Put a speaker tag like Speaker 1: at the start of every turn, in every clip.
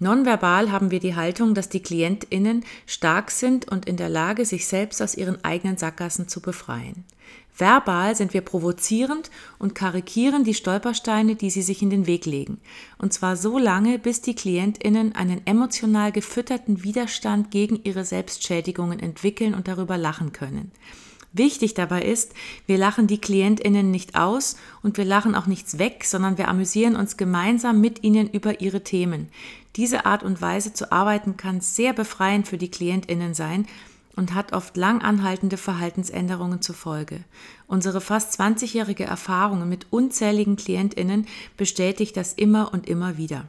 Speaker 1: Nonverbal haben wir die Haltung, dass die KlientInnen stark sind und in der Lage, sich selbst aus ihren eigenen Sackgassen zu befreien. Verbal sind wir provozierend und karikieren die Stolpersteine, die sie sich in den Weg legen. Und zwar so lange, bis die KlientInnen einen emotional gefütterten Widerstand gegen ihre Selbstschädigungen entwickeln und darüber lachen können. Wichtig dabei ist, wir lachen die KlientInnen nicht aus und wir lachen auch nichts weg, sondern wir amüsieren uns gemeinsam mit ihnen über ihre Themen. Diese Art und Weise zu arbeiten kann sehr befreiend für die KlientInnen sein und hat oft lang anhaltende Verhaltensänderungen zur Folge. Unsere fast 20-jährige Erfahrung mit unzähligen KlientInnen bestätigt das immer und immer wieder.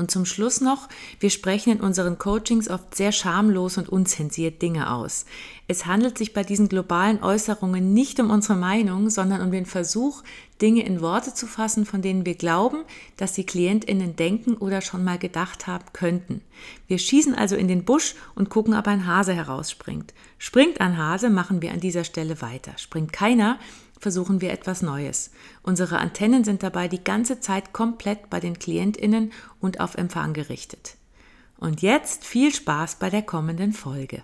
Speaker 1: Und zum Schluss noch, wir sprechen in unseren Coachings oft sehr schamlos und unzensiert Dinge aus. Es handelt sich bei diesen globalen Äußerungen nicht um unsere Meinung, sondern um den Versuch, Dinge in Worte zu fassen, von denen wir glauben, dass die Klientinnen denken oder schon mal gedacht haben könnten. Wir schießen also in den Busch und gucken, ob ein Hase herausspringt. Springt ein Hase, machen wir an dieser Stelle weiter. Springt keiner, versuchen wir etwas Neues. Unsere Antennen sind dabei die ganze Zeit komplett bei den Klientinnen und auf Empfang gerichtet. Und jetzt viel Spaß bei der kommenden Folge.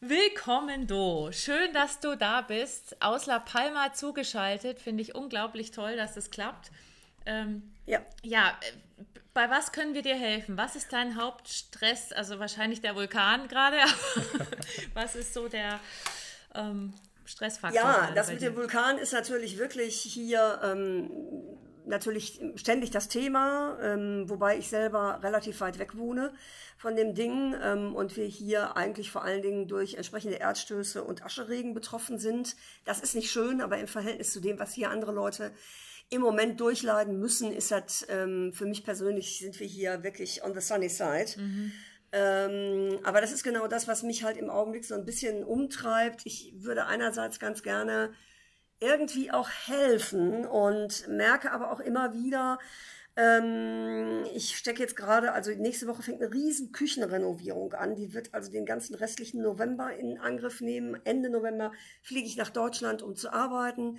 Speaker 2: Willkommen, Do. Schön, dass du da bist. Aus La Palma zugeschaltet. Finde ich unglaublich toll, dass es klappt. Ähm, ja. Ja, bei was können wir dir helfen? Was ist dein Hauptstress? Also wahrscheinlich der Vulkan gerade. was ist so der ähm, Stressfaktor.
Speaker 3: Ja, das mit dem Vulkan ist natürlich wirklich hier ähm, natürlich ständig das Thema, ähm, wobei ich selber relativ weit weg wohne von dem Ding ähm, und wir hier eigentlich vor allen Dingen durch entsprechende Erdstöße und Ascheregen betroffen sind. Das ist nicht schön, aber im Verhältnis zu dem, was hier andere Leute im Moment durchleiden müssen, ist das ähm, für mich persönlich sind wir hier wirklich on the sunny side. Mhm. Ähm, aber das ist genau das, was mich halt im Augenblick so ein bisschen umtreibt. Ich würde einerseits ganz gerne irgendwie auch helfen und merke aber auch immer wieder, ähm, ich stecke jetzt gerade, also nächste Woche fängt eine riesen Küchenrenovierung an. Die wird also den ganzen restlichen November in Angriff nehmen. Ende November fliege ich nach Deutschland, um zu arbeiten.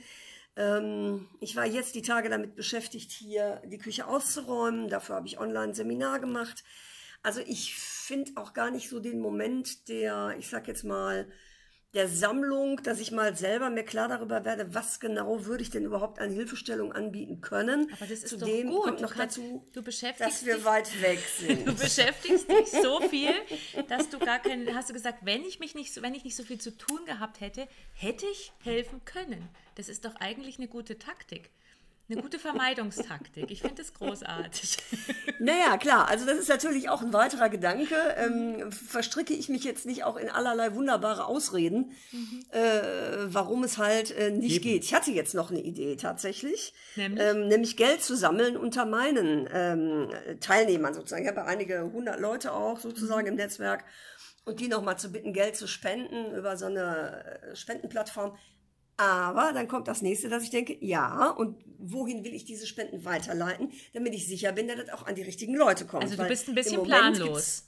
Speaker 3: Ähm, ich war jetzt die Tage damit beschäftigt, hier die Küche auszuräumen. Dafür habe ich online ein Seminar gemacht. Also ich finde auch gar nicht so den Moment der, ich sag jetzt mal, der Sammlung, dass ich mal selber mir klar darüber werde, was genau würde ich denn überhaupt an Hilfestellung anbieten können.
Speaker 2: Aber das ist Zudem doch gut.
Speaker 3: kommt noch dazu,
Speaker 2: du
Speaker 3: dass wir dich, weit weg sind.
Speaker 2: Du beschäftigst dich so viel, dass du gar keinen, hast du gesagt, wenn ich mich nicht, wenn ich nicht so viel zu tun gehabt hätte, hätte ich helfen können. Das ist doch eigentlich eine gute Taktik. Eine gute Vermeidungstaktik. Ich finde es großartig.
Speaker 3: Naja, klar. Also das ist natürlich auch ein weiterer Gedanke. Ähm, verstricke ich mich jetzt nicht auch in allerlei wunderbare Ausreden, mhm. äh, warum es halt äh, nicht Eben. geht. Ich hatte jetzt noch eine Idee tatsächlich. Nämlich, ähm, nämlich Geld zu sammeln unter meinen ähm, Teilnehmern sozusagen. Ich habe einige hundert Leute auch sozusagen mhm. im Netzwerk. Und die nochmal zu bitten, Geld zu spenden über so eine äh, Spendenplattform aber dann kommt das nächste, dass ich denke, ja, und wohin will ich diese Spenden weiterleiten, damit ich sicher bin, dass das auch an die richtigen Leute kommt.
Speaker 2: Also du bist ein bisschen planlos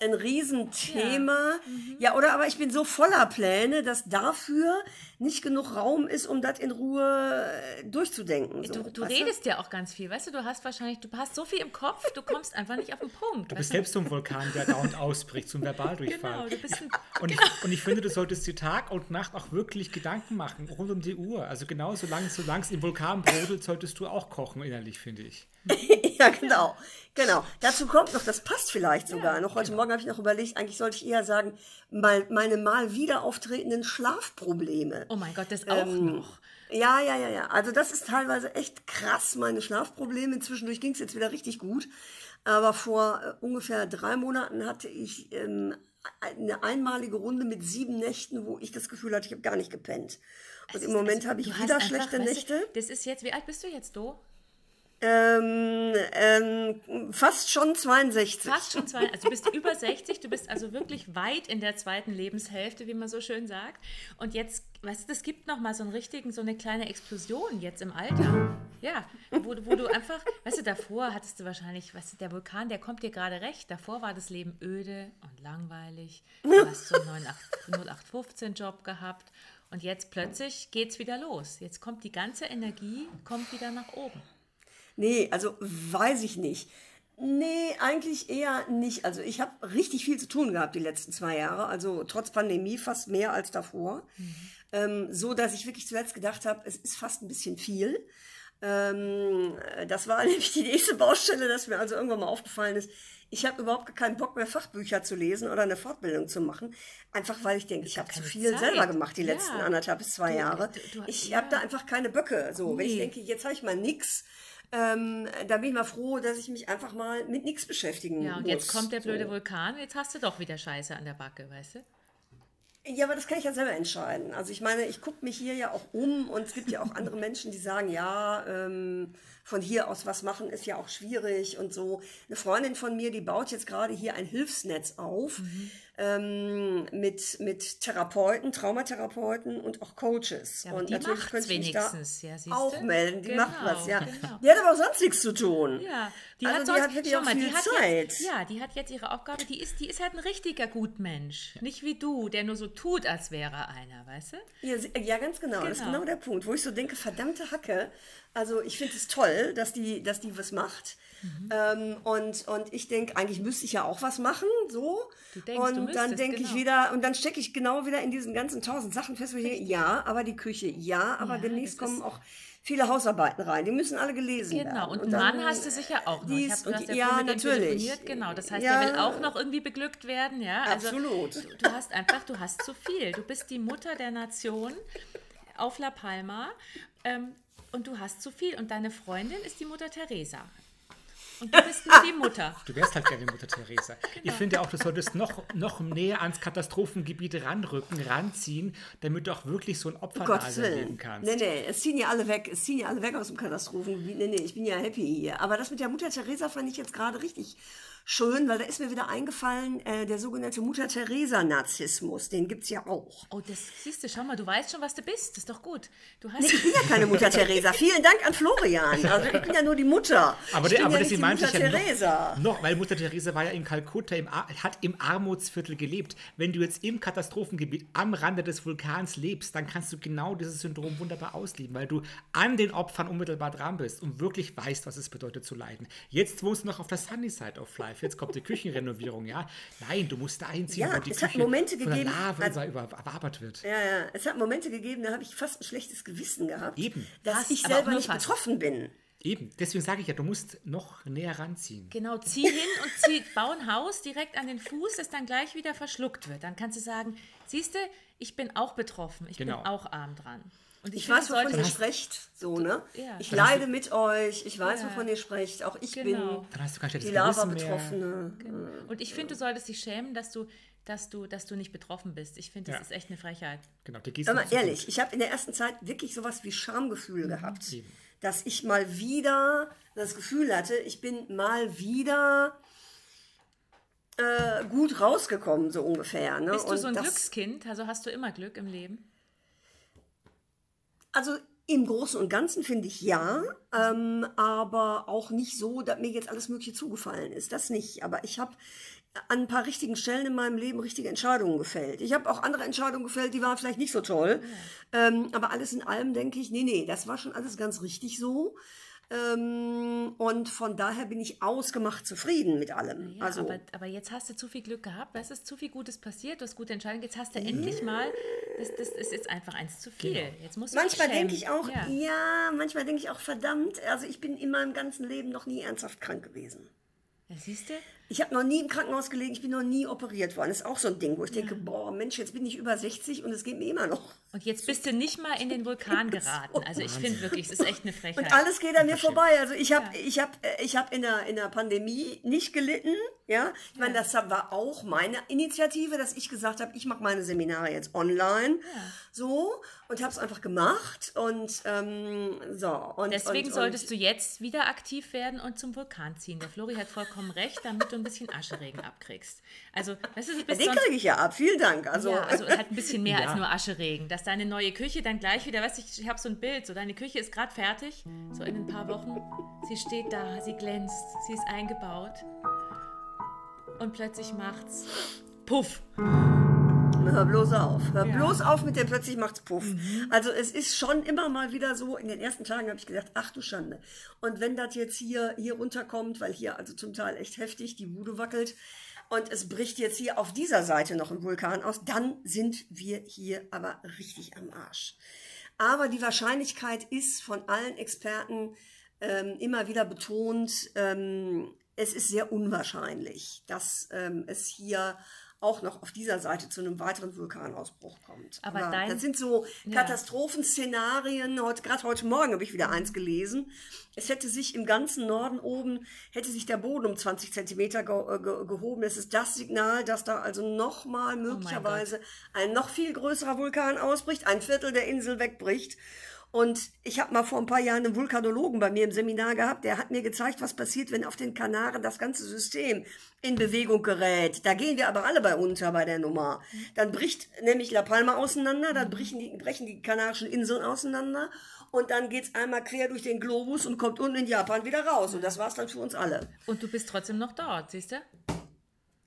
Speaker 3: ein Riesenthema. Ja. Mhm. ja, oder aber ich bin so voller Pläne, dass dafür nicht genug Raum ist, um das in Ruhe äh, durchzudenken.
Speaker 2: So. Du, du redest du? ja auch ganz viel, weißt du, du hast wahrscheinlich, du hast so viel im Kopf, du kommst einfach nicht auf den Punkt.
Speaker 4: Du bist selbst so ein Vulkan, der dauernd ausbricht, zum Verbaldurchfall.
Speaker 2: Genau, du bist ein,
Speaker 4: und,
Speaker 2: genau.
Speaker 4: ich, und ich finde, du solltest dir Tag und Nacht auch wirklich Gedanken machen, rund um die Uhr. Also genau, solange, solange es im Vulkan brodelt, solltest du auch kochen innerlich, finde ich.
Speaker 3: ja, genau. Genau. Dazu kommt noch, das passt vielleicht sogar ja, noch. Heute genau. Morgen habe ich noch überlegt, eigentlich sollte ich eher sagen, mal, meine mal wieder auftretenden Schlafprobleme.
Speaker 2: Oh mein Gott, das auch ähm, noch.
Speaker 3: Ja, ja, ja, ja. Also das ist teilweise echt krass, meine Schlafprobleme. Zwischendurch ging es jetzt wieder richtig gut. Aber vor äh, ungefähr drei Monaten hatte ich ähm, eine einmalige Runde mit sieben Nächten, wo ich das Gefühl hatte, ich habe gar nicht gepennt. Und also, im Moment also, habe ich wieder schlechte Nächte.
Speaker 2: Das ist jetzt, wie alt bist du jetzt, du?
Speaker 3: Ähm, ähm, fast schon 62.
Speaker 1: Fast schon 62. Also du bist über 60, du bist also wirklich weit in der zweiten Lebenshälfte, wie man so schön sagt. Und jetzt, weißt du, es gibt noch mal so einen richtigen, so eine kleine Explosion jetzt im Alter. Ja, wo, wo du einfach, weißt du, davor hattest du wahrscheinlich, weißt du, der Vulkan, der kommt dir gerade recht. Davor war das Leben öde und langweilig. Du hast so einen 0815-Job gehabt. Und jetzt plötzlich geht es wieder los. Jetzt kommt die ganze Energie, kommt wieder nach oben.
Speaker 3: Nee, also weiß ich nicht. Nee, eigentlich eher nicht. Also ich habe richtig viel zu tun gehabt die letzten zwei Jahre. Also trotz Pandemie fast mehr als davor. Mhm. Ähm, so dass ich wirklich zuletzt gedacht habe, es ist fast ein bisschen viel. Ähm, das war nämlich die nächste Baustelle, dass mir also irgendwann mal aufgefallen ist. Ich habe überhaupt keinen Bock mehr, Fachbücher zu lesen oder eine Fortbildung zu machen. Einfach weil ich denke, ich habe zu viel Zeit. selber gemacht die letzten ja. anderthalb bis zwei du, Jahre. Du, du, ich ja. habe da einfach keine Böcke. So, nee. wenn ich denke, jetzt habe ich mal nix ähm, da bin ich mal froh, dass ich mich einfach mal mit nichts beschäftigen
Speaker 1: Ja, und muss. jetzt kommt der blöde so. Vulkan, jetzt hast du doch wieder Scheiße an der Backe, weißt du?
Speaker 3: Ja, aber das kann ich ja selber entscheiden. Also ich meine, ich gucke mich hier ja auch um und es gibt ja auch andere Menschen, die sagen, ja, ähm, von hier aus was machen ist ja auch schwierig und so. Eine Freundin von mir, die baut jetzt gerade hier ein Hilfsnetz auf. Mhm ähm, mit, mit Therapeuten, Traumatherapeuten und auch Coaches.
Speaker 1: Ja,
Speaker 3: und
Speaker 1: natürlich könnte ich mich da
Speaker 3: ja, auch melden. Die genau, macht was, ja. Genau. Die hat aber auch sonst nichts zu tun.
Speaker 1: Ja, die also hat, sonst, die hat wirklich auch mal, viel Zeit. Jetzt, ja, die hat jetzt ihre Aufgabe, die ist, die ist halt ein richtiger Gutmensch. Nicht wie du, der nur so tut, als wäre einer, weißt du?
Speaker 3: Ja, ja ganz genau. genau. Das ist genau, genau der Punkt, wo ich so denke, verdammte Hacke. Also ich finde es toll, dass die, dass die was macht. Mhm. Ähm, und, und ich denke, eigentlich müsste ich ja auch was machen, so. Denkst, und dann denke genau. ich wieder, und dann stecke ich genau wieder in diesen ganzen tausend Sachen fest, wo ich denke, ja, aber die Küche, ja, aber ja, demnächst kommen auch viele Hausarbeiten rein. Die müssen alle gelesen
Speaker 1: genau.
Speaker 3: werden.
Speaker 1: Genau, und, und Mann hast du sicher auch noch. Dies, ich habe ja, ja natürlich. Genau, das heißt, ja. der will auch noch irgendwie beglückt werden. Ja?
Speaker 3: Also, Absolut.
Speaker 1: Du, du, hast einfach, du hast zu viel. Du bist die Mutter der Nation auf La Palma ähm, und du hast zu viel. Und deine Freundin ist die Mutter Teresa. Und du bist nur die Mutter.
Speaker 4: Du wärst halt gerne Mutter Teresa. Genau. Ich finde auch, du solltest noch, noch näher ans Katastrophengebiet ranrücken, ranziehen, damit du auch wirklich so ein Opfernase erleben kannst.
Speaker 3: Nee, nee, es ziehen ja alle weg. Es ziehen ja alle weg aus dem Katastrophengebiet. Nee, nee, ich bin ja happy hier. Aber das mit der Mutter Teresa fand ich jetzt gerade richtig schön, weil da ist mir wieder eingefallen, äh, der sogenannte Mutter-Theresa-Narzissmus, den gibt es ja auch.
Speaker 1: Oh, das siehst du, schau mal, du weißt schon, was du bist, das ist doch gut.
Speaker 3: Du hast nee, ich bin ja keine Mutter Theresa. Vielen Dank an Florian. Also ich bin ja nur die Mutter.
Speaker 4: Aber, ich aber ja das die meinte ich ja noch, noch, weil Mutter Theresa war ja in Kalkutta, im, hat im Armutsviertel gelebt. Wenn du jetzt im Katastrophengebiet am Rande des Vulkans lebst, dann kannst du genau dieses Syndrom wunderbar ausleben, weil du an den Opfern unmittelbar dran bist und wirklich weißt, was es bedeutet zu leiden. Jetzt wohnst du noch auf der Sunny Side of Life. Life, jetzt kommt die Küchenrenovierung, ja. Nein, du musst da einziehen,
Speaker 3: ja, wo die es Küche hat Momente von gegeben,
Speaker 4: der Lava also, überwabert wird.
Speaker 3: Ja, ja, es hat Momente gegeben, da habe ich fast ein schlechtes Gewissen gehabt,
Speaker 4: Eben.
Speaker 3: dass Hast, ich selber nicht fast. betroffen bin.
Speaker 4: Eben, deswegen sage ich ja, du musst noch näher ranziehen.
Speaker 1: Genau, zieh hin und zieh, bau ein Haus direkt an den Fuß, das dann gleich wieder verschluckt wird. Dann kannst du sagen, siehst du, ich bin auch betroffen, ich genau. bin auch arm dran.
Speaker 3: Und ich, ich weiß, wovon ihr sprecht, so, ne? Ja. Ich leide mit euch, ich weiß, ja. wovon ihr sprecht, auch ich
Speaker 1: genau.
Speaker 3: bin die Lava-Betroffene.
Speaker 1: Genau. Und ich finde, du solltest dich schämen, dass du, dass du, dass du nicht betroffen bist. Ich finde, das ja. ist echt eine Frechheit.
Speaker 4: Genau,
Speaker 3: die Aber ehrlich, gut. ich habe in der ersten Zeit wirklich sowas wie Schamgefühl mhm. gehabt, Eben. dass ich mal wieder das Gefühl hatte, ich bin mal wieder äh, gut rausgekommen, so ungefähr. Ne?
Speaker 1: Bist du Und so ein Glückskind? Also hast du immer Glück im Leben?
Speaker 3: Also im Großen und Ganzen finde ich ja, ähm, aber auch nicht so, dass mir jetzt alles Mögliche zugefallen ist. Das nicht. Aber ich habe an ein paar richtigen Stellen in meinem Leben richtige Entscheidungen gefällt. Ich habe auch andere Entscheidungen gefällt, die waren vielleicht nicht so toll. Ja. Ähm, aber alles in allem denke ich, nee, nee, das war schon alles ganz richtig so. Ähm, und von daher bin ich ausgemacht zufrieden mit allem.
Speaker 1: Ja, also, aber, aber, jetzt hast du zu viel Glück gehabt, es ist zu viel Gutes passiert, du hast gute Entscheidungen, jetzt hast du endlich mal, das, das, das, ist jetzt einfach eins zu viel. Genau. Jetzt musst du
Speaker 3: manchmal denke ich auch, ja, ja manchmal denke ich auch, verdammt, also ich bin in meinem ganzen Leben noch nie ernsthaft krank gewesen.
Speaker 1: Ja, siehst du?
Speaker 3: Ich habe noch nie im Krankenhaus gelegen, ich bin noch nie operiert worden. Das ist auch so ein Ding, wo ich ja. denke, boah, Mensch, jetzt bin ich über 60 und es geht mir immer noch.
Speaker 1: Und jetzt bist du nicht mal in den Vulkan geraten. Also ich finde wirklich, es ist echt eine Frechheit.
Speaker 3: Und alles geht an mir vorbei. Also ich habe ja. ich hab, äh, ich hab in, der, in der Pandemie nicht gelitten. Ja, ich meine, das war auch meine Initiative, dass ich gesagt habe, ich mache meine Seminare jetzt online. Ja. So und habe es einfach gemacht und ähm, so. Und,
Speaker 1: Deswegen
Speaker 3: und,
Speaker 1: solltest und, du jetzt wieder aktiv werden und zum Vulkan ziehen. Der Flori hat vollkommen recht, damit du ein bisschen Ascheregen abkriegst. Also, das ist
Speaker 3: Den kriege ich ja ab, vielen Dank.
Speaker 1: Also, ja, also halt ein bisschen mehr ja. als nur Ascheregen. Dass deine neue Küche dann gleich wieder, weißt du, ich, ich habe so ein Bild, so deine Küche ist gerade fertig, so in ein paar Wochen. Sie steht da, sie glänzt, sie ist eingebaut. Und plötzlich macht's Puff.
Speaker 3: Hör bloß auf. Hör ja. bloß auf mit dem plötzlich macht's Puff. Mhm. Also es ist schon immer mal wieder so, in den ersten Tagen habe ich gedacht, ach du Schande. Und wenn das jetzt hier, hier runterkommt, weil hier also zum Teil echt heftig die Bude wackelt, und es bricht jetzt hier auf dieser Seite noch ein Vulkan aus, dann sind wir hier aber richtig am Arsch. Aber die Wahrscheinlichkeit ist von allen Experten ähm, immer wieder betont, ähm, es ist sehr unwahrscheinlich, dass ähm, es hier auch noch auf dieser Seite zu einem weiteren Vulkanausbruch kommt. Aber, Aber dein, das sind so Katastrophenszenarien. Heute, gerade heute Morgen habe ich wieder eins gelesen. Es hätte sich im ganzen Norden oben, hätte sich der Boden um 20 Zentimeter ge äh, ge gehoben. Das ist das Signal, dass da also nochmal oh möglicherweise oh ein noch viel größerer Vulkan ausbricht, ein Viertel der Insel wegbricht. Und ich habe mal vor ein paar Jahren einen Vulkanologen bei mir im Seminar gehabt, der hat mir gezeigt, was passiert, wenn auf den Kanaren das ganze System in Bewegung gerät. Da gehen wir aber alle bei unter bei der Nummer. Dann bricht nämlich La Palma auseinander, dann brechen die, brechen die Kanarischen Inseln auseinander und dann geht's einmal quer durch den Globus und kommt unten in Japan wieder raus. Und das war's dann für uns alle.
Speaker 1: Und du bist trotzdem noch dort, siehst du?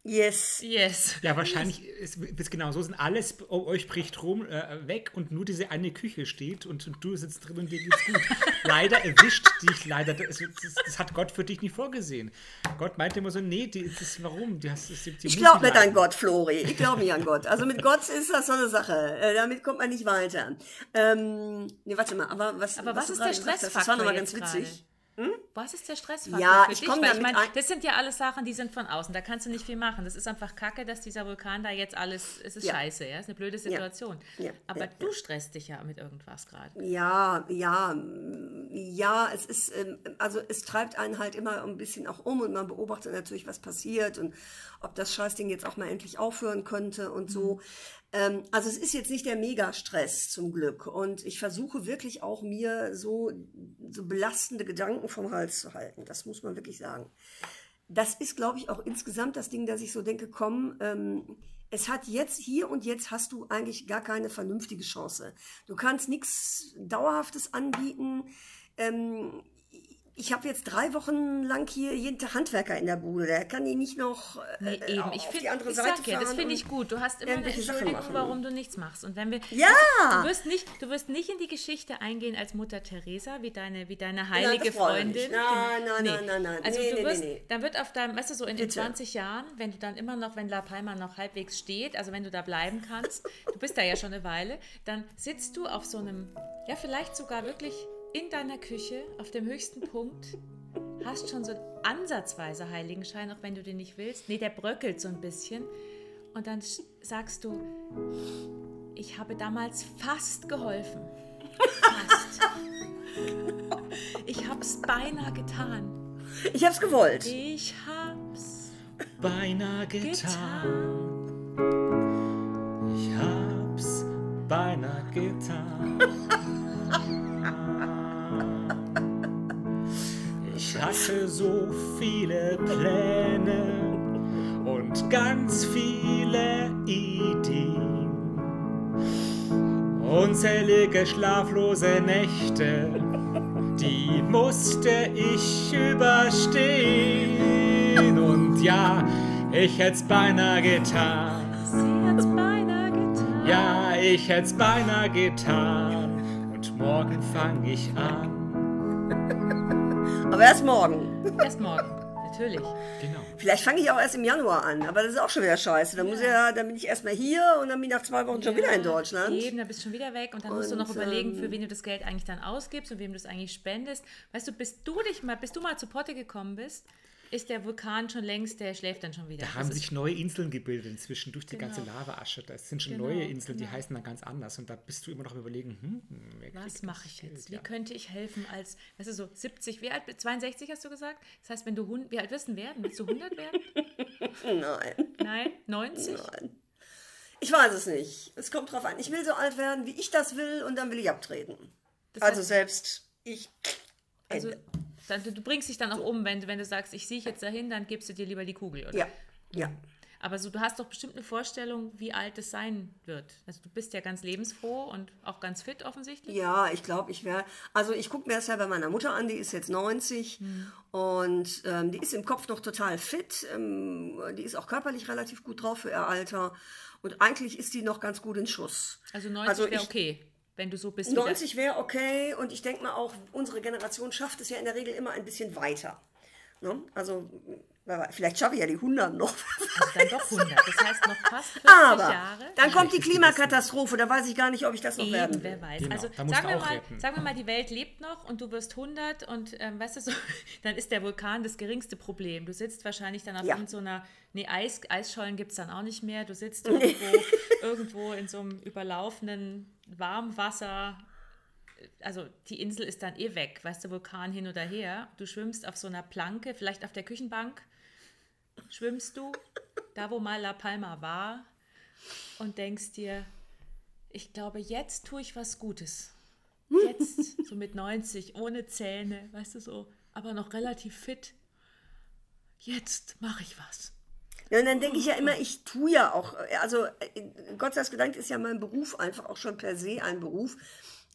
Speaker 3: Yes.
Speaker 1: Yes.
Speaker 4: Ja, wahrscheinlich yes. ist es genau so. Sind alles oh, euch bricht rum äh, weg und nur diese eine Küche steht und, und, du sitzt drin und dir geht's gut. leider erwischt dich leider. Das, das, das, hat Gott für dich nicht vorgesehen. Gott meinte immer so, nee, die, das, warum? Die hast, die,
Speaker 3: die ich glaube nicht an Gott, Flori. Ich glaube nicht an Gott. Also mit Gott ist das so eine Sache. Äh, damit kommt man nicht weiter. Ähm, nee, warte mal, aber was,
Speaker 1: aber was, was ist der Stressfaktor? Das war nochmal ganz witzig. Grade? Was ist der Stressfaktor
Speaker 3: ja,
Speaker 1: für
Speaker 3: ich
Speaker 1: dich? Weil ich meine, das sind ja alles Sachen, die sind von außen. Da kannst du nicht viel machen. Das ist einfach Kacke, dass dieser Vulkan da jetzt alles, es ist ja. scheiße, ja, es ist eine blöde Situation. Ja. Aber du stresst dich ja mit irgendwas gerade.
Speaker 3: Ja, ja, ja, es ist, ähm, also es treibt einen halt immer ein bisschen auch um und man beobachtet natürlich, was passiert und ob das Scheißding jetzt auch mal endlich aufhören könnte und so. Ähm, also es ist jetzt nicht der Megastress zum Glück. Und ich versuche wirklich auch mir so, so belastende Gedanken vom Hals zu halten. Das muss man wirklich sagen. Das ist, glaube ich, auch insgesamt das Ding, dass ich so denke, komm, ähm, es hat jetzt, hier und jetzt hast du eigentlich gar keine vernünftige Chance. Du kannst nichts Dauerhaftes anbieten. Ähm, ich habe jetzt drei Wochen lang hier jeden Tag Handwerker in der Bude. Der kann die nicht noch
Speaker 1: äh, nee, eben. Ich find, die andere ich Seite sag ja, das finde ich gut. Du hast immer eine Entschuldigung, warum du nichts machst. Und wenn wir
Speaker 3: ja,
Speaker 1: du wirst nicht, du wirst nicht in die Geschichte eingehen als Mutter Teresa wie deine, wie deine heilige nein, Freundin.
Speaker 3: Nein, nein, nee. nein, nein, nein.
Speaker 1: Also nee, du wirst, nee, dann wird auf deinem, weißt du, so in Bitte. den 20 Jahren, wenn du dann immer noch, wenn La Palma noch halbwegs steht, also wenn du da bleiben kannst, du bist da ja schon eine Weile, dann sitzt du auf so einem, ja vielleicht sogar wirklich in deiner Küche auf dem höchsten Punkt, hast schon so ansatzweise Heiligenschein, auch wenn du den nicht willst. Nee, der bröckelt so ein bisschen. Und dann sagst du, ich habe damals fast geholfen. Fast. Ich hab's beinahe getan.
Speaker 3: Ich hab's gewollt.
Speaker 1: Ich hab's
Speaker 4: beinahe getan. Ich hab's beinahe getan. Ich hatte so viele Pläne und ganz viele Ideen. Unzählige schlaflose Nächte, die musste ich überstehen. Und ja, ich hätt's beinahe getan.
Speaker 1: Sie hätt's beinahe getan.
Speaker 4: Ja, ich hätt's beinahe getan. Und morgen fang ich an
Speaker 3: aber erst morgen.
Speaker 1: Erst morgen, natürlich.
Speaker 3: Genau. Vielleicht fange ich auch erst im Januar an, aber das ist auch schon wieder scheiße. Dann, ja. muss ja, dann bin ich erstmal hier und dann bin ich nach zwei Wochen ja, schon wieder in Deutschland.
Speaker 1: Eben, dann bist du schon wieder weg und dann und, musst du noch überlegen, für ähm, wen du das Geld eigentlich dann ausgibst und wem du es eigentlich spendest. Weißt du, bis du dich mal, bis du mal zu Potte gekommen bist, ist der Vulkan schon längst, der schläft dann schon wieder.
Speaker 4: Da haben sich neue Inseln gebildet inzwischen durch die genau. ganze Lavaasche. Das sind schon genau, neue Inseln, genau. die heißen dann ganz anders. Und da bist du immer noch überlegen, hm,
Speaker 1: was mache ich jetzt? Wie ja. könnte ich helfen als, weißt du, so 70, wie alt, 62 hast du gesagt? Das heißt, wenn du, wie alt wirst du werden? Willst du 100 werden?
Speaker 3: Nein.
Speaker 1: Nein? 90?
Speaker 3: Nein. Ich weiß es nicht. Es kommt drauf an. Ich will so alt werden, wie ich das will und dann will ich abtreten. Das also selbst ich.
Speaker 1: Also dann, du bringst dich dann auch um, wenn, wenn du sagst, ich sehe jetzt dahin, dann gibst du dir lieber die Kugel, oder?
Speaker 3: Ja, ja.
Speaker 1: Aber so, du hast doch bestimmt eine Vorstellung, wie alt es sein wird. Also du bist ja ganz lebensfroh und auch ganz fit offensichtlich.
Speaker 3: Ja, ich glaube, ich wäre. Also ich gucke mir das ja bei meiner Mutter an, die ist jetzt 90 hm. und ähm, die ist im Kopf noch total fit. Ähm, die ist auch körperlich relativ gut drauf für ihr Alter. Und eigentlich ist die noch ganz gut in Schuss.
Speaker 1: Also 90 also wäre okay wenn du so bist.
Speaker 3: 90 wäre okay und ich denke mal auch, unsere Generation schafft es ja in der Regel immer ein bisschen weiter. Ne? Also vielleicht schaffe ich ja die 100 noch.
Speaker 1: Also dann doch 100, das heißt noch fast 50
Speaker 3: Aber
Speaker 1: Jahre.
Speaker 3: dann kommt die Klimakatastrophe, da weiß ich gar nicht, ob ich das noch Eben, werden
Speaker 1: will. wer weiß. Genau, also sagen wir, mal, sagen wir mal, die Welt lebt noch und du wirst 100 und ähm, weißt du so, dann ist der Vulkan das geringste Problem. Du sitzt wahrscheinlich dann auf ja. so einer, nee, Eis, Eisschollen gibt es dann auch nicht mehr. Du sitzt irgendwo, irgendwo in so einem überlaufenden Warmwasser also die Insel ist dann eh weg, weißt du, Vulkan hin oder her. Du schwimmst auf so einer Planke, vielleicht auf der Küchenbank, schwimmst du, da wo mal La Palma war, und denkst dir, ich glaube, jetzt tue ich was Gutes. Jetzt, so mit 90, ohne Zähne, weißt du so, aber noch relativ fit. Jetzt mache ich was.
Speaker 3: Ja, und dann denke ich ja immer, ich tue ja auch, also Gott sei Dank ist ja mein Beruf einfach auch schon per se ein Beruf,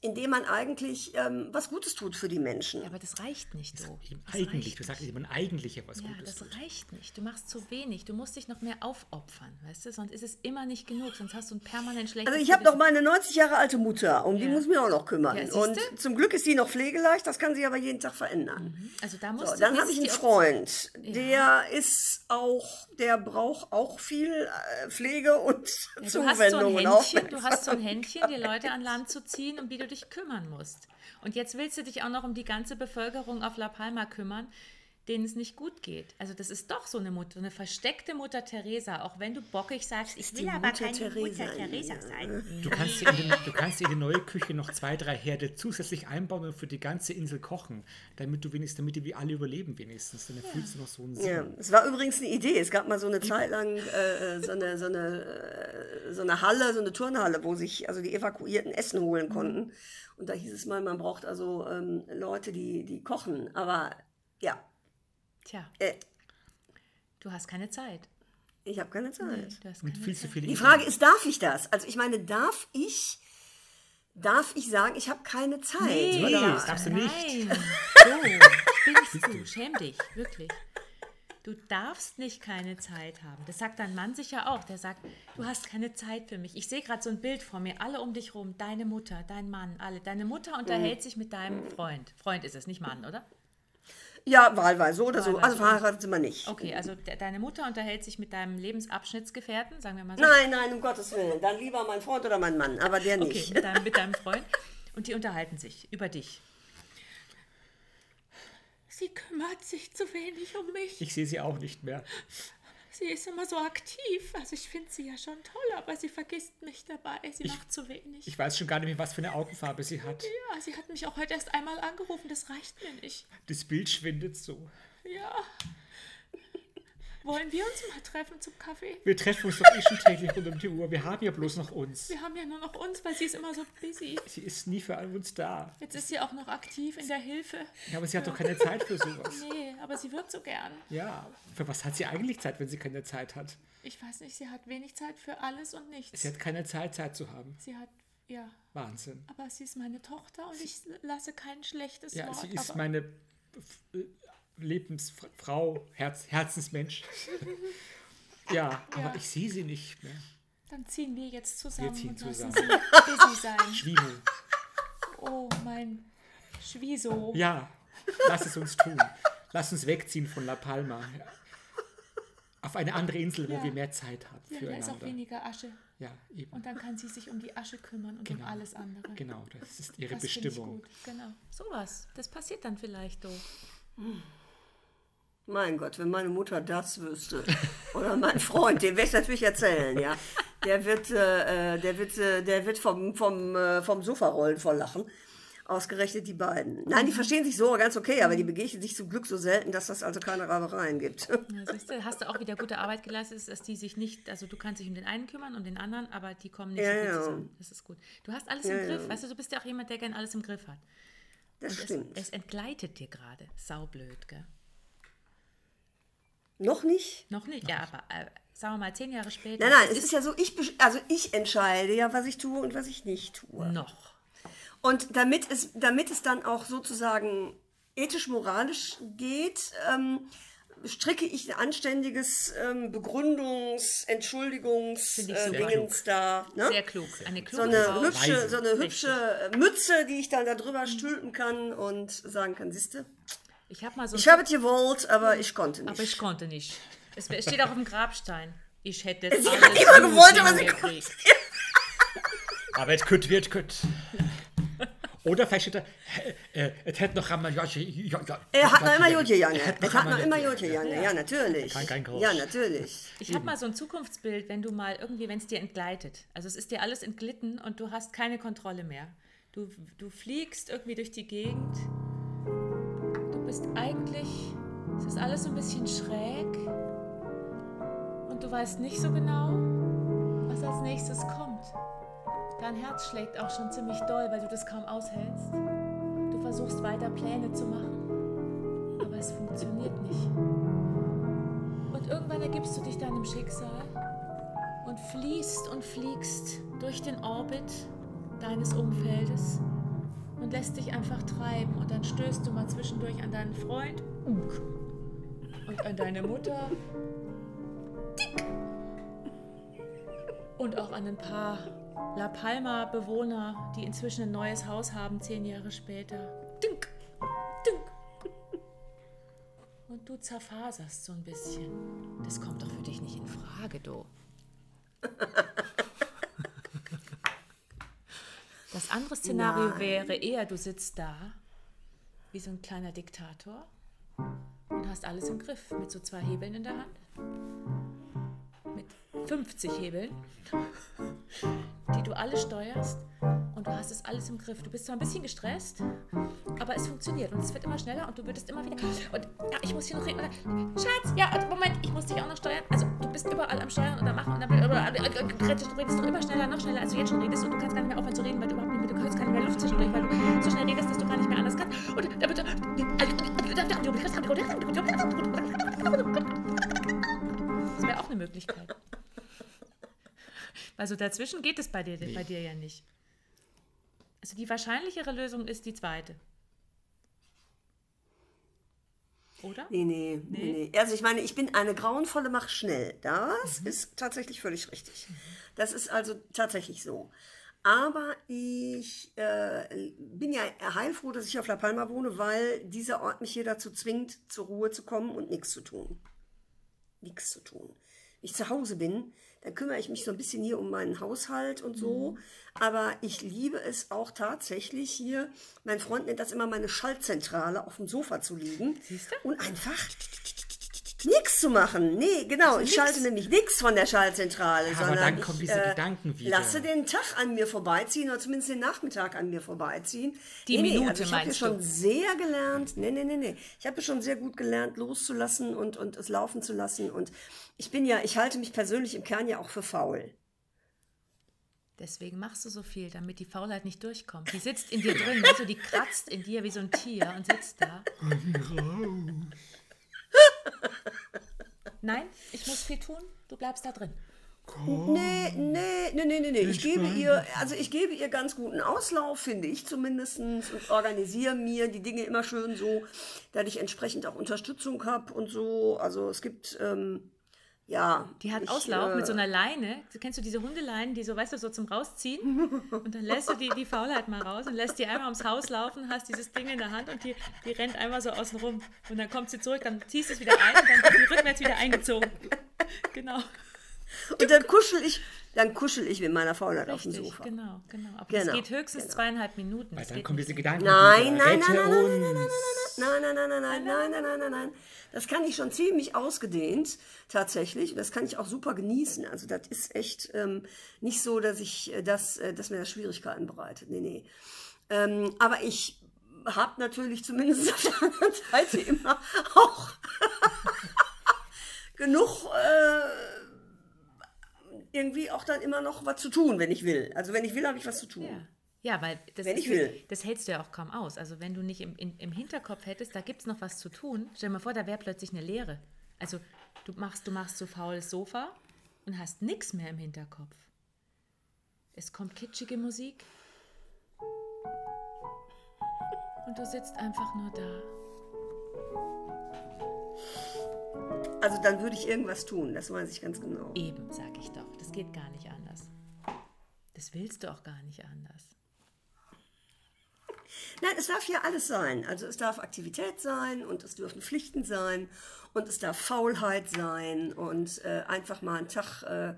Speaker 3: indem man eigentlich ähm, was Gutes tut für die Menschen.
Speaker 1: Ja, aber das reicht nicht so.
Speaker 4: eigentlich, du sagst immer eigentlich was
Speaker 1: ja,
Speaker 4: Gutes.
Speaker 1: Das tut. reicht nicht. Du machst zu wenig. Du musst dich noch mehr aufopfern, weißt du? Sonst ist es immer nicht genug. Sonst hast du ein permanent schlechtes
Speaker 3: Also ich habe noch meine 90 Jahre alte Mutter, um ja. die muss ich mir auch noch kümmern. Ja, und zum Glück ist die noch pflegeleicht, das kann sie aber jeden Tag verändern.
Speaker 1: Mhm. Also da musst
Speaker 3: so, Dann habe ich einen Freund, der ist auch, der braucht auch viel äh, Pflege und Zuwendung.
Speaker 1: Du hast, so du hast so ein Händchen, die Leute an Land zu ziehen und wie du dich kümmern musst. Und jetzt willst du dich auch noch um die ganze Bevölkerung auf La Palma kümmern denen es nicht gut geht. Also das ist doch so eine Mutter, eine versteckte Mutter Teresa, auch wenn du bockig sagst, ich will aber keine Teresa. Mutter Teresa sein.
Speaker 4: Du kannst, in den, du kannst in die neue Küche noch zwei, drei Herde zusätzlich einbauen und für die ganze Insel kochen, damit du wenigstens, damit wir alle überleben wenigstens. Dann erfüllst ja. du noch so einen Sinn.
Speaker 3: Ja, es war übrigens eine Idee. Es gab mal so eine Zeit lang äh, so, eine, so, eine, äh, so eine Halle, so eine Turnhalle, wo sich also die Evakuierten Essen holen konnten. Und da hieß es mal, man braucht also ähm, Leute, die, die kochen. Aber ja,
Speaker 1: Tja. Äh, du hast keine Zeit.
Speaker 3: Ich habe keine Zeit. Nee,
Speaker 4: du hast keine viel Zeit. zu viele
Speaker 3: Die Frage ist, darf ich das? Also ich meine, darf ich, darf ich sagen, ich habe keine Zeit?
Speaker 4: Nee, oder? das darfst du nicht.
Speaker 1: Nein. So, spinnst du. Schäm dich, wirklich. Du darfst nicht keine Zeit haben. Das sagt dein Mann sicher auch. Der sagt, du hast keine Zeit für mich. Ich sehe gerade so ein Bild vor mir, alle um dich rum, deine Mutter, dein Mann, alle. Deine Mutter unterhält mhm. sich mit deinem Freund. Freund ist es, nicht Mann, oder?
Speaker 3: Ja, wahlweise so oder so. Also verheiratet sind wir nicht.
Speaker 1: Okay, also de deine Mutter unterhält sich mit deinem Lebensabschnittsgefährten, sagen wir mal so.
Speaker 3: Nein, nein, um Gottes Willen. Dann lieber mein Freund oder mein Mann, aber der nicht.
Speaker 1: Okay, mit deinem, mit deinem Freund. Und die unterhalten sich über dich. Sie kümmert sich zu wenig um mich.
Speaker 4: Ich sehe sie auch nicht mehr
Speaker 1: sie ist immer so aktiv. Also ich finde sie ja schon toll, aber sie vergisst mich dabei. Sie ich, macht zu wenig.
Speaker 4: Ich weiß schon gar nicht mehr, was für eine Augenfarbe sie hat.
Speaker 1: Ja, sie hat mich auch heute erst einmal angerufen. Das reicht mir nicht.
Speaker 4: Das Bild schwindet so.
Speaker 1: Ja. Wollen wir uns mal treffen zum Kaffee?
Speaker 4: Wir treffen uns doch eh schon täglich rund um die Uhr. Wir haben ja bloß noch uns.
Speaker 1: Wir haben ja nur noch uns, weil sie ist immer so busy.
Speaker 4: Sie ist nie für uns da.
Speaker 1: Jetzt ist sie auch noch aktiv in der Hilfe.
Speaker 4: Ja, aber sie hat doch keine Zeit für sowas.
Speaker 1: Nee, aber sie wird so gern.
Speaker 4: Ja, für was hat sie eigentlich Zeit, wenn sie keine Zeit hat?
Speaker 1: Ich weiß nicht, sie hat wenig Zeit für alles und nichts.
Speaker 4: Sie hat keine Zeit, Zeit zu haben.
Speaker 1: Sie hat ja.
Speaker 4: Wahnsinn.
Speaker 1: Aber sie ist meine Tochter und ich lasse kein schlechtes
Speaker 4: ja,
Speaker 1: Wort.
Speaker 4: Ja, sie ist meine Lebensfrau, Herz, Herzensmensch. ja, aber ja. ich sehe sie nicht mehr.
Speaker 1: Dann ziehen wir jetzt zusammen.
Speaker 4: Wir ziehen
Speaker 1: und
Speaker 4: zusammen.
Speaker 1: Sie busy sein.
Speaker 4: Schwiemo.
Speaker 1: Oh, mein Schwieso.
Speaker 4: Ja, lass es uns tun. Lass uns wegziehen von La Palma. Auf eine andere Insel, wo ja. wir mehr Zeit haben
Speaker 1: ja, füreinander. Da ist auch weniger Asche.
Speaker 4: Ja, eben.
Speaker 1: Und dann kann sie sich um die Asche kümmern und genau. um alles andere.
Speaker 4: Genau, das ist ihre das Bestimmung.
Speaker 1: Genau, sowas. Das passiert dann vielleicht doch.
Speaker 3: Mein Gott, wenn meine Mutter das wüsste. Oder mein Freund, den werde ich natürlich erzählen, ja. Der wird, äh, der wird, äh, der wird vom, vom, äh, vom Sofa rollen vor Lachen. Ausgerechnet die beiden. Nein, die verstehen sich so ganz okay, aber die begegnen sich zum Glück so selten, dass das also keine Reibereien gibt. Ja,
Speaker 1: siehst du, hast du auch wieder gute Arbeit geleistet, dass die sich nicht, also du kannst dich um den einen kümmern, um den anderen, aber die kommen nicht ja, so gut ja. zusammen. Das ist gut. Du hast alles im Griff, weißt du, du bist ja auch jemand, der gerne alles im Griff hat.
Speaker 3: Das Und stimmt.
Speaker 1: Es, es entgleitet dir gerade. Saublöd, gell?
Speaker 3: Noch nicht?
Speaker 1: Noch nicht, ja, aber äh, sagen wir mal zehn Jahre später.
Speaker 3: Nein, nein, es ist, ist ja so, ich, also ich entscheide ja, was ich tue und was ich nicht tue.
Speaker 1: Noch.
Speaker 3: Und damit es, damit es dann auch sozusagen ethisch-moralisch geht, ähm, stricke ich ein anständiges ähm, Begründungs-, Entschuldigungs-Dingens
Speaker 1: äh, da. Ne? Sehr klug. Eine
Speaker 3: kluge so eine hübsche, so eine hübsche Mütze, die ich dann da drüber stülpen kann und sagen kann, siehste.
Speaker 1: Ich habe mal so.
Speaker 3: Ich habe es gewollt, aber ich konnte nicht.
Speaker 1: Aber ich konnte nicht. Es steht auch auf dem Grabstein. Ich hätte es
Speaker 3: Sie alles hat immer gewollt, aber sie konnte.
Speaker 4: aber es könnte, wird, könnte. Oder vielleicht steht er, es hätte noch einmal
Speaker 3: Jotje. Er hat noch immer Jotje Jange. Er hat noch immer Jotje Jange, ja, natürlich. Kein, kein ja, natürlich.
Speaker 1: Ich habe mal so ein Zukunftsbild, wenn du mal irgendwie, wenn es dir entgleitet. Also es ist dir alles entglitten und du hast keine Kontrolle mehr. Du, du fliegst irgendwie durch die Gegend. Bist eigentlich, es ist alles so ein bisschen schräg. Und du weißt nicht so genau, was als nächstes kommt. Dein Herz schlägt auch schon ziemlich doll, weil du das kaum aushältst. Du versuchst weiter Pläne zu machen, aber es funktioniert nicht. Und irgendwann ergibst du dich deinem Schicksal und fließt und fliegst durch den Orbit deines Umfeldes und lässt dich einfach treiben. Und dann stößt du mal zwischendurch an deinen Freund und an deine Mutter und auch an ein paar La Palma-Bewohner, die inzwischen ein neues Haus haben, zehn Jahre später. Und du zerfaserst so ein bisschen. Das kommt doch für dich nicht in Frage, du. Das andere Szenario Nein. wäre eher, du sitzt da wie so ein kleiner Diktator und hast alles im Griff mit so zwei Hebeln in der Hand. Mit 50 Hebeln die du alle steuerst und du hast es alles im Griff. Du bist zwar ein bisschen gestresst, aber es funktioniert und es wird immer schneller und du würdest immer wieder. Und ja, ich muss hier noch reden. Schatz, ja, also Moment, ich muss dich auch noch steuern. Also du bist überall am Steuern und am Machen und dann du redest noch immer schneller, noch schneller, als du jetzt schon redest und du kannst gar nicht mehr aufhören zu reden, weil du überhaupt mehr, du kannst gar nicht mehr Luft zwischendurch, weil du so schnell redest, dass du gar nicht mehr anders kannst. Und das wäre auch eine Möglichkeit. Also dazwischen geht es bei dir, nee. bei dir ja nicht. Also die wahrscheinlichere Lösung ist die zweite. Oder?
Speaker 3: Nee, nee, nee, nee. Also ich meine, ich bin eine grauenvolle Mach schnell. Das mhm. ist tatsächlich völlig richtig. Das ist also tatsächlich so. Aber ich äh, bin ja heilfroh, dass ich auf La Palma wohne, weil dieser Ort mich hier dazu zwingt, zur Ruhe zu kommen und nichts zu tun. Nichts zu tun. Wenn ich zu Hause bin, dann kümmere ich mich so ein bisschen hier um meinen Haushalt und so. Mhm. Aber ich liebe es auch tatsächlich hier, mein Freund nennt das immer meine Schaltzentrale, auf dem Sofa zu liegen und einfach nichts zu machen. Nee, genau. Also ich schalte nämlich nichts von der Schaltzentrale, ja, sondern
Speaker 4: dann kommen diese äh, Gedanken wieder.
Speaker 3: lasse den Tag an mir vorbeiziehen oder zumindest den Nachmittag an mir vorbeiziehen.
Speaker 1: Die nee, Minute nee,
Speaker 3: also ich habe schon sehr gelernt. Nee, nee, nee, nee. Ich habe schon sehr gut gelernt, loszulassen und, und es laufen zu lassen und ich bin ja, ich halte mich persönlich im Kern ja auch für faul.
Speaker 1: Deswegen machst du so viel, damit die Faulheit nicht durchkommt. Die sitzt in dir drin, du, die kratzt in dir wie so ein Tier und sitzt da. Nein, ich muss viel tun, du bleibst da drin.
Speaker 3: Nee, nee, nee, nee, nee, Ich gebe ihr, also ich gebe ihr ganz guten Auslauf, finde ich zumindest, und organisiere mir die Dinge immer schön so, dass ich entsprechend auch Unterstützung habe und so. Also es gibt, ähm, ja.
Speaker 1: Die hat ich, Auslauf äh, mit so einer Leine. Kennst du diese Hundeleinen, die so, weißt du, so zum Rausziehen? Und dann lässt du die, die Faulheit mal raus und lässt die einmal ums Haus laufen, hast dieses Ding in der Hand und die, die rennt einmal so außen rum. Und dann kommt sie zurück, dann ziehst du es wieder ein und dann wird die rückwärts wieder eingezogen. Genau.
Speaker 3: Und dann kuschel ich, dann kuschel ich mit meiner Faulheit auf dem Sofa.
Speaker 1: Genau, genau. Aber genau, das geht höchstens genau. zweieinhalb Minuten.
Speaker 4: Weil dann kommen diese Gedanken.
Speaker 3: Nein, nein, nein, nein, nein, nein, nein, nein, nein, nein, nein, nein, nein, nein, nein, nein, nein. Das kann ich schon ziemlich ausgedehnt, tatsächlich. Das kann ich auch super genießen. Also das ist echt ähm, nicht so, dass ich das, dass mir das Schwierigkeiten bereitet. Nee, nee. Ähm, aber ich habe natürlich zumindest auf der anderen Seite immer auch genug äh, irgendwie auch dann immer noch was zu tun, wenn ich will. Also wenn ich will, habe ich was zu tun.
Speaker 1: Ja. Ja, weil das,
Speaker 3: wenn ich will.
Speaker 1: das hältst du ja auch kaum aus. Also wenn du nicht im, in, im Hinterkopf hättest, da gibt es noch was zu tun. Stell dir mal vor, da wäre plötzlich eine Leere. Also du machst, du machst so faules Sofa und hast nichts mehr im Hinterkopf. Es kommt kitschige Musik und du sitzt einfach nur da.
Speaker 3: Also dann würde ich irgendwas tun, das weiß ich ganz genau.
Speaker 1: Eben, sag ich doch. Das geht gar nicht anders. Das willst du auch gar nicht anders.
Speaker 3: Nein, es darf hier alles sein. Also es darf Aktivität sein und es dürfen Pflichten sein und es darf Faulheit sein und äh, einfach mal einen Tag äh,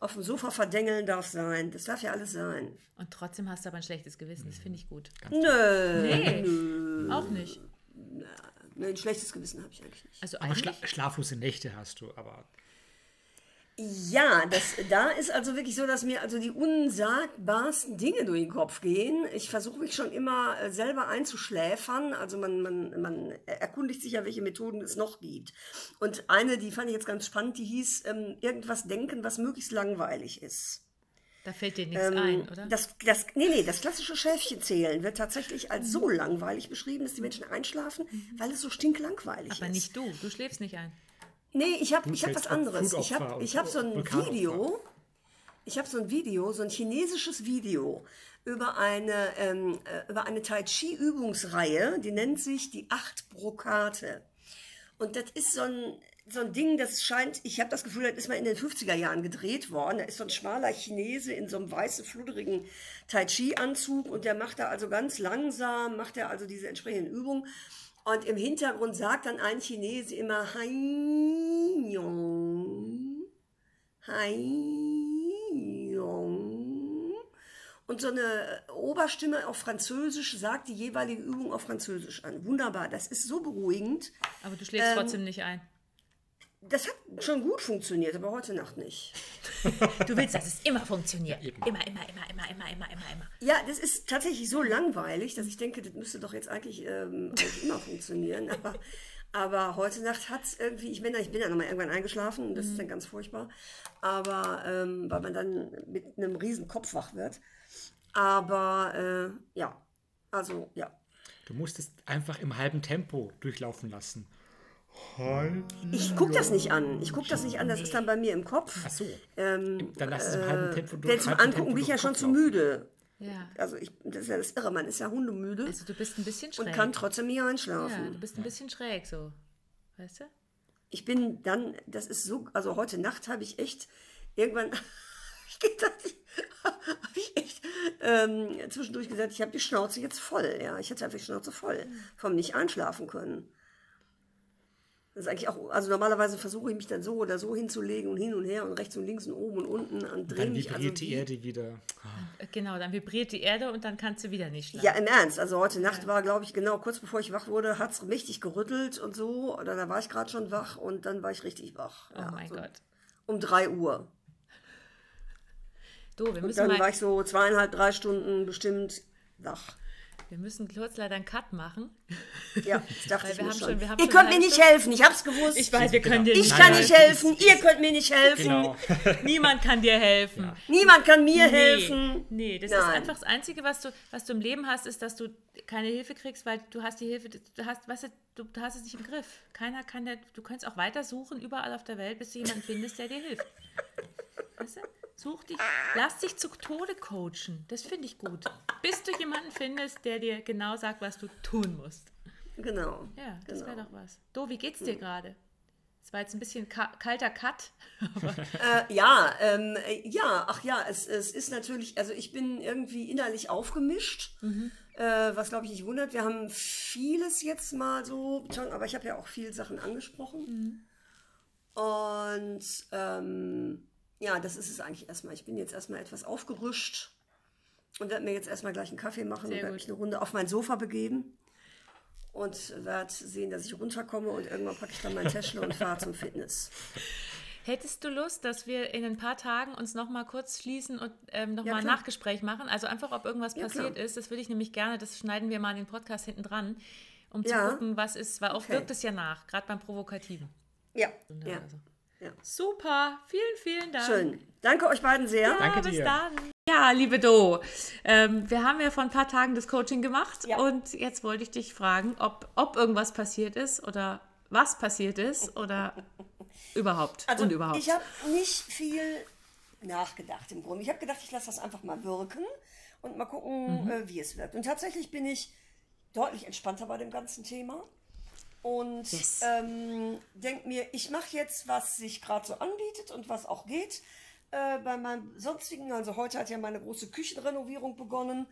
Speaker 3: auf dem Sofa verdengeln darf sein. Das darf ja alles sein.
Speaker 1: Und trotzdem hast du aber ein schlechtes Gewissen. Das finde ich gut.
Speaker 3: Nö.
Speaker 1: Nee, nö. auch nicht.
Speaker 3: Nö, ein schlechtes Gewissen habe ich eigentlich nicht.
Speaker 1: Also
Speaker 4: aber Schla schlaflose Nächte hast du, aber
Speaker 3: ja, das, da ist also wirklich so, dass mir also die unsagbarsten Dinge durch den Kopf gehen. Ich versuche mich schon immer äh, selber einzuschläfern. Also man, man, man erkundigt sich ja, welche Methoden es noch gibt. Und eine, die fand ich jetzt ganz spannend, die hieß ähm, irgendwas denken, was möglichst langweilig ist.
Speaker 1: Da fällt dir nichts ähm, ein, oder?
Speaker 3: Das, das, nee, nee, das klassische Schäfchenzählen wird tatsächlich als so langweilig beschrieben, dass die Menschen einschlafen, mhm. weil es so stinklangweilig
Speaker 1: ist. Aber nicht du, du schläfst nicht ein.
Speaker 3: Nee, ich habe hab was anderes. Ich habe ich hab so ein Video, ich habe so ein Video, so ein chinesisches Video über eine, ähm, äh, über eine Tai Chi Übungsreihe, die nennt sich die Acht Brokate. Und das ist so ein, so ein Ding, das scheint, ich habe das Gefühl, das ist mal in den 50er Jahren gedreht worden. Da ist so ein schmaler Chinese in so einem weißen, fludderigen Tai Chi-Anzug und der macht da also ganz langsam, macht er also diese entsprechenden Übungen. Und im Hintergrund sagt dann ein Chinese immer Hai Yong, Hai Yong. Und so eine Oberstimme auf Französisch sagt die jeweilige Übung auf Französisch an. Wunderbar, das ist so beruhigend.
Speaker 1: Aber du schlägst ähm, trotzdem nicht ein.
Speaker 3: Das hat schon gut funktioniert, aber heute Nacht nicht.
Speaker 1: Du willst, dass es immer funktioniert. Ja, immer, immer, immer, immer, immer, immer, immer, immer.
Speaker 3: Ja, das ist tatsächlich so langweilig, dass ich denke, das müsste doch jetzt eigentlich, ähm, eigentlich immer funktionieren. Aber, aber heute Nacht hat es irgendwie, ich bin, ich bin ja nochmal irgendwann eingeschlafen das mhm. ist dann ganz furchtbar. Aber ähm, weil man dann mit einem riesen Kopf wach wird. Aber äh, ja, also ja.
Speaker 4: Du musst es einfach im halben Tempo durchlaufen lassen.
Speaker 3: Ich gucke das nicht an. Ich gucke das nicht an, das ist dann bei mir im Kopf.
Speaker 4: Ach so.
Speaker 3: Ähm, dann lass es im halben Tempo durch. Denn zum Angucken bin ich ja schon zu müde. Ja. Also ich, das ist ja das Irre, man ist ja hundemüde.
Speaker 1: Also du bist ein bisschen schräg.
Speaker 3: Und kann trotzdem nie einschlafen.
Speaker 1: Ja, du bist ein bisschen schräg so. Weißt du?
Speaker 3: Ich bin dann, das ist so, also heute Nacht habe ich echt irgendwann, ich habe ich echt ähm, zwischendurch gesagt, ich habe die Schnauze jetzt voll. Ja, ich hatte einfach die Schnauze voll vom nicht einschlafen können. Das ist eigentlich auch, also normalerweise versuche ich mich dann so oder so hinzulegen und hin und her und rechts und links und oben und unten und
Speaker 4: drehe mich. Dann vibriert also die Erde wieder.
Speaker 1: Äh, genau, dann vibriert die Erde und dann kannst du wieder nicht schlafen.
Speaker 3: Ja, im Ernst. Also heute Nacht ja. war, glaube ich, genau kurz bevor ich wach wurde, hat es mächtig gerüttelt und so. Oder da war ich gerade schon wach und dann war ich richtig wach.
Speaker 1: Oh ja, mein so Gott.
Speaker 3: Um drei Uhr.
Speaker 1: Du, wir müssen
Speaker 3: und dann mal war ich so zweieinhalb, drei Stunden bestimmt wach.
Speaker 1: Wir müssen kurz leider einen Cut machen.
Speaker 3: Ja, das dachte ich mir schon. schon ihr könnt mir nicht helfen, ich hab's gewusst.
Speaker 1: Ich weiß, wir können genau.
Speaker 3: dir nicht Ich kann nicht helfen, ihr könnt mir nicht helfen. Genau.
Speaker 1: Niemand kann dir helfen. Ja.
Speaker 3: Niemand kann mir nee. helfen.
Speaker 1: Nee, das Nein. ist einfach das Einzige, was du, was du im Leben hast, ist, dass du keine Hilfe kriegst, weil du hast die Hilfe, du hast, weißt du, du hast es nicht im Griff. Keiner kann dir, du kannst auch weiter suchen, überall auf der Welt, bis du jemanden findest, der dir hilft. Weißt du? Such dich, lass dich zu Tode coachen. Das finde ich gut. Bis du jemanden findest, der dir genau sagt, was du tun musst.
Speaker 3: Genau.
Speaker 1: Ja, das
Speaker 3: genau.
Speaker 1: wäre doch was. Do, wie geht's dir hm. gerade? Das war jetzt ein bisschen ka kalter Cut.
Speaker 3: äh, ja, ähm, ja, ach ja, es, es ist natürlich, also ich bin irgendwie innerlich aufgemischt, mhm. äh, was glaube ich nicht wundert. Wir haben vieles jetzt mal so, aber ich habe ja auch viele Sachen angesprochen. Mhm. Und ähm, ja, das ist es eigentlich erstmal. Ich bin jetzt erstmal etwas aufgerüscht und werde mir jetzt erstmal gleich einen Kaffee machen Sehr und werde mich eine Runde auf mein Sofa begeben und werde sehen, dass ich runterkomme und irgendwann packe ich dann mein Täschchen und fahre zum Fitness.
Speaker 1: Hättest du Lust, dass wir in ein paar Tagen uns noch mal kurz schließen und ähm, noch ja, mal ein Nachgespräch machen? Also einfach, ob irgendwas ja, passiert klar. ist. Das würde ich nämlich gerne, das schneiden wir mal in den Podcast hinten dran, um ja. zu gucken, was ist, weil oft okay. wirkt es ja nach, gerade beim Provokativen.
Speaker 3: Ja. ja.
Speaker 1: Also. Ja. Super, vielen, vielen Dank.
Speaker 3: Schön. Danke euch beiden sehr.
Speaker 1: Ja,
Speaker 4: Danke
Speaker 1: bis
Speaker 4: dir.
Speaker 1: dann. Ja, liebe Do, ähm, wir haben ja vor ein paar Tagen das Coaching gemacht ja. und jetzt wollte ich dich fragen, ob, ob irgendwas passiert ist oder was passiert ist oder überhaupt
Speaker 3: also
Speaker 1: und überhaupt.
Speaker 3: Ich habe nicht viel nachgedacht im Grunde. Ich habe gedacht, ich lasse das einfach mal wirken und mal gucken, mhm. äh, wie es wirkt. Und tatsächlich bin ich deutlich entspannter bei dem ganzen Thema und yes. ähm, denke mir, ich mache jetzt, was sich gerade so anbietet und was auch geht. Äh, bei meinem sonstigen, also heute hat ja meine große Küchenrenovierung begonnen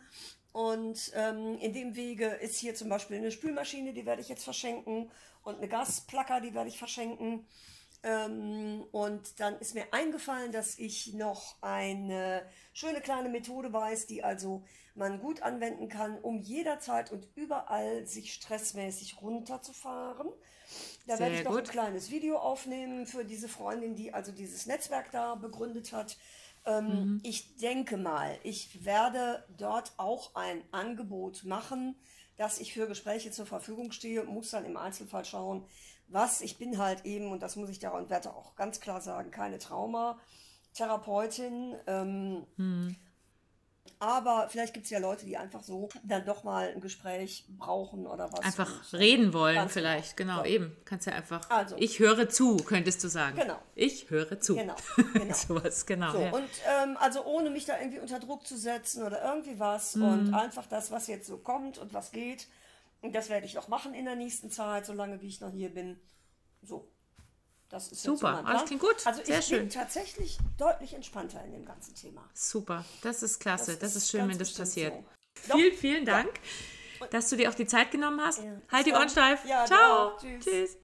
Speaker 3: und ähm, in dem Wege ist hier zum Beispiel eine Spülmaschine, die werde ich jetzt verschenken und eine Gasplacker, die werde ich verschenken. Ähm, und dann ist mir eingefallen, dass ich noch eine schöne kleine Methode weiß, die also man gut anwenden kann, um jederzeit und überall sich stressmäßig runterzufahren. Da Sehr werde ich noch gut. ein kleines Video aufnehmen für diese Freundin, die also dieses Netzwerk da begründet hat. Ähm, mhm. Ich denke mal, ich werde dort auch ein Angebot machen, dass ich für Gespräche zur Verfügung stehe, muss dann im Einzelfall schauen, was. Ich bin halt eben, und das muss ich da und werde auch ganz klar sagen, keine Traumatherapeutin. Ähm, hm. Aber vielleicht gibt es ja Leute, die einfach so dann doch mal ein Gespräch brauchen oder was.
Speaker 1: Einfach reden wollen genau. vielleicht, genau, genau, eben. Kannst ja einfach. Also, ich höre zu, könntest du sagen.
Speaker 3: Genau.
Speaker 1: Ich höre zu.
Speaker 3: Genau. genau.
Speaker 1: Sowas, genau.
Speaker 3: So, ja. Und ähm, also ohne mich da irgendwie unter Druck zu setzen oder irgendwie was mhm. und einfach das, was jetzt so kommt und was geht. Und das werde ich auch machen in der nächsten Zeit, solange wie ich noch hier bin. So.
Speaker 1: Das ist Super, so alles klingt gut.
Speaker 3: Also Sehr ich schön. bin tatsächlich deutlich entspannter in dem ganzen Thema.
Speaker 1: Super, das ist klasse. Das, das ist, schön, wenn das passiert. So. Vielen, vielen Dank, ja. dass du dir auch die Zeit genommen hast. Ja. Halt die Ohren steif. Ja, Ciao. Tschüss. Tschüss.